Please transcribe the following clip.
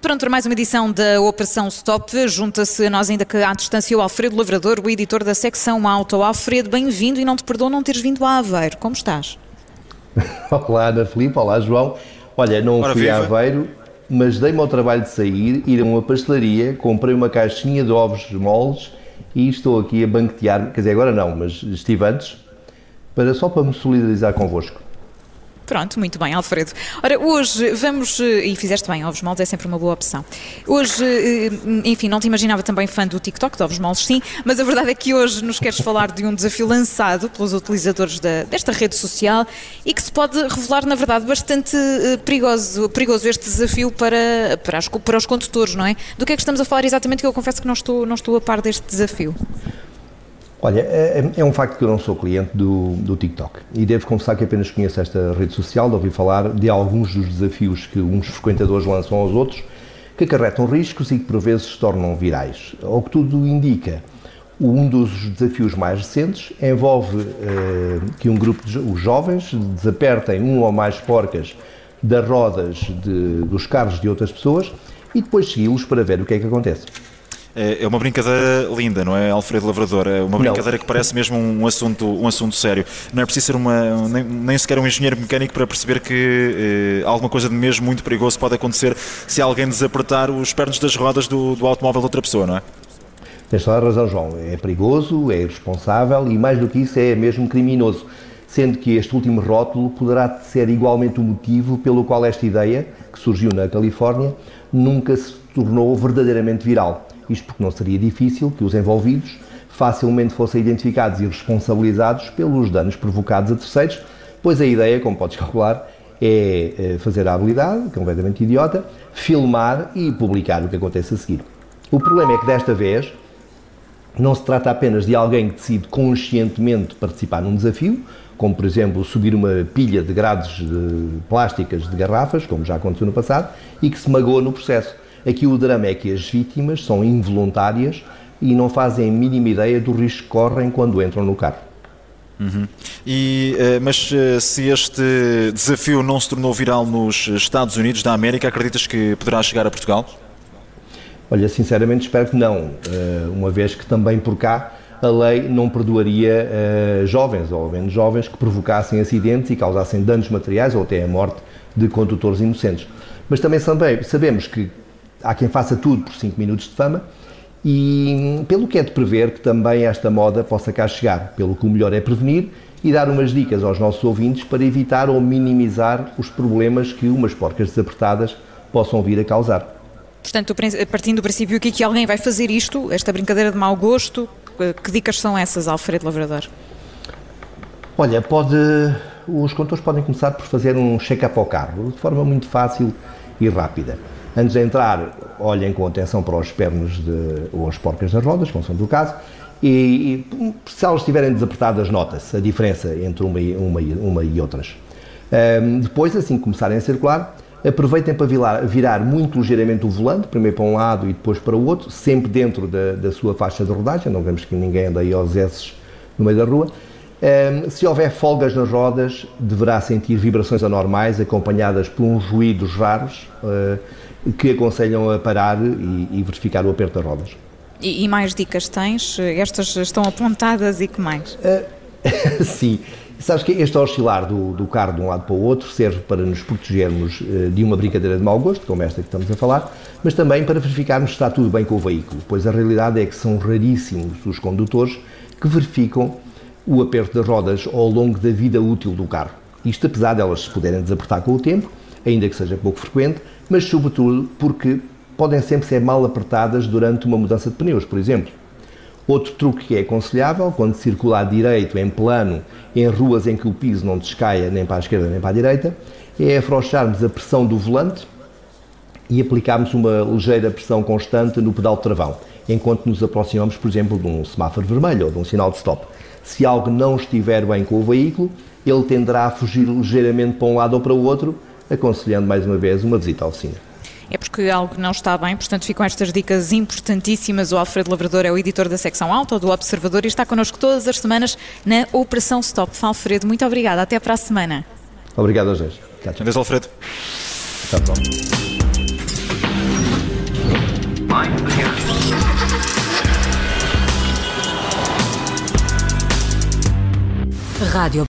Pronto para mais uma edição da Operação Stop. Junta-se a nós ainda que à distância o Alfredo Lavrador, o editor da secção Auto. Alfredo, bem-vindo e não te perdoo não teres vindo a Aveiro. Como estás? Olá, Ana Filipe. Olá, João. Olha, não Ora, fui viva. a Aveiro, mas dei-me ao trabalho de sair, ir a uma pastelaria, comprei uma caixinha de ovos moles e estou aqui a banquetear, quer dizer, agora não, mas estive antes, para, só para me solidarizar convosco. Pronto, muito bem, Alfredo. Ora, hoje vamos, eh, e fizeste bem, ovos moles é sempre uma boa opção. Hoje, eh, enfim, não te imaginava também fã do TikTok, de ovos moles sim, mas a verdade é que hoje nos queres falar de um desafio lançado pelos utilizadores da, desta rede social e que se pode revelar, na verdade, bastante eh, perigoso, perigoso este desafio para, para, as, para os condutores, não é? Do que é que estamos a falar exatamente, que eu confesso que não estou, não estou a par deste desafio. Olha, é, é, um facto que eu não sou cliente do, do TikTok e devo confessar que apenas conheço esta rede social, de ouvir falar de alguns dos desafios que uns frequentadores lançam aos outros, que acarretam riscos e que por vezes se tornam virais. Ao que tudo indica, um dos desafios mais recentes envolve eh, que um grupo de os jovens desapertem um ou mais porcas das rodas de, dos carros de outras pessoas e depois segui-los para ver o que é que acontece. É, é uma brincadeira linda, não é, Alfredo Lavrador? É uma brincadeira não. que parece mesmo um assunto, um assunto sério. Não é preciso ser uma, nem, nem sequer um engenheiro mecânico para perceber que eh, alguma coisa de mesmo muito perigoso pode acontecer se alguém desapertar os pernos das rodas do, do automóvel de outra pessoa, não é? Tens toda a razão, João. É perigoso, é irresponsável e, mais do que isso, é mesmo criminoso. Sendo que este último rótulo poderá ser igualmente o motivo pelo qual esta ideia, que surgiu na Califórnia, nunca se tornou verdadeiramente viral. Isto porque não seria difícil que os envolvidos facilmente fossem identificados e responsabilizados pelos danos provocados a terceiros, pois a ideia, como podes calcular, é eh, fazer a habilidade, completamente idiota, filmar e publicar o que acontece a seguir. O problema é que desta vez não se trata apenas de alguém que decide conscientemente participar num desafio, como por exemplo subir uma pilha de grades de plásticas de garrafas, como já aconteceu no passado, e que se magoa no processo. Aqui o drama é que as vítimas são involuntárias e não fazem a mínima ideia do risco que correm quando entram no carro. Uhum. E, eh, mas eh, se este desafio não se tornou viral nos Estados Unidos da América, acreditas que poderá chegar a Portugal? Olha, sinceramente espero que não, eh, uma vez que também por cá a lei não perdoaria jovens, ou menos jovens, que provocassem acidentes e causassem danos materiais ou até a morte de condutores inocentes. Mas também sabemos que há quem faça tudo por 5 minutos de fama e pelo que é de prever que também esta moda possa cá chegar, pelo que o melhor é prevenir e dar umas dicas aos nossos ouvintes para evitar ou minimizar os problemas que umas porcas desapertadas possam vir a causar. Portanto, partindo do princípio que aqui alguém vai fazer isto, esta brincadeira de mau gosto, que dicas são essas, Alfredo Lavrador? Olha, pode, os condutores podem começar por fazer um check-up ao carro, de forma muito fácil e rápida. Antes de entrar, olhem com atenção para os pernos de, ou as porcas das rodas, são do caso, e, e, se elas estiverem desapertadas, nota-se a diferença entre uma, uma, uma e outras. Um, depois, assim que começarem a circular, aproveitem para virar, virar, muito ligeiramente o volante, primeiro para um lado e depois para o outro, sempre dentro da, da sua faixa de rodagem, não vemos que ninguém anda aí aos S no meio da rua. Um, se houver folgas nas rodas, deverá sentir vibrações anormais acompanhadas por uns ruídos raros. Uh, que aconselham a parar e, e verificar o aperto das rodas. E, e, mais dicas tens? Estas estão apontadas e que mais? Uh, sim. Sabes que este oscilar do, do, carro de um lado para o outro serve para nos protegermos uh, de uma brincadeira de mau gosto, como esta que estamos a falar, mas também para verificarmos se está tudo bem com o veículo, pois a realidade é que são raríssimos os condutores que verificam o aperto das rodas ao longo da vida útil do carro. Isto apesar de elas se poderem desapertar com o tempo, ainda que seja pouco frequente, mas sobretudo porque podem sempre ser mal apertadas durante uma mudança de pneus, por exemplo. Outro truque que é aconselhável, quando circular direito, em plano, em ruas em que o piso não descaia nem para a esquerda nem para a direita, é afrouxarmos a pressão do volante e aplicarmos uma ligeira pressão constante no pedal de travão. Enquanto nos aproximamos, por exemplo, de um semáforo vermelho ou de um sinal de stop. Se algo não estiver bem com o veículo, ele tenderá a fugir ligeiramente para um lado ou para o outro, aconselhando mais uma vez uma visita à oficina. É porque algo não está bem, portanto ficam estas dicas importantíssimas. O Alfredo Lavrador é o editor da secção Auto do Observador e está connosco todas as semanas na Operação Stop. Alfredo, muito obrigada. Até para a semana. Obrigado, Jorge. Adeus, Alfredo. Até a próxima. Rádio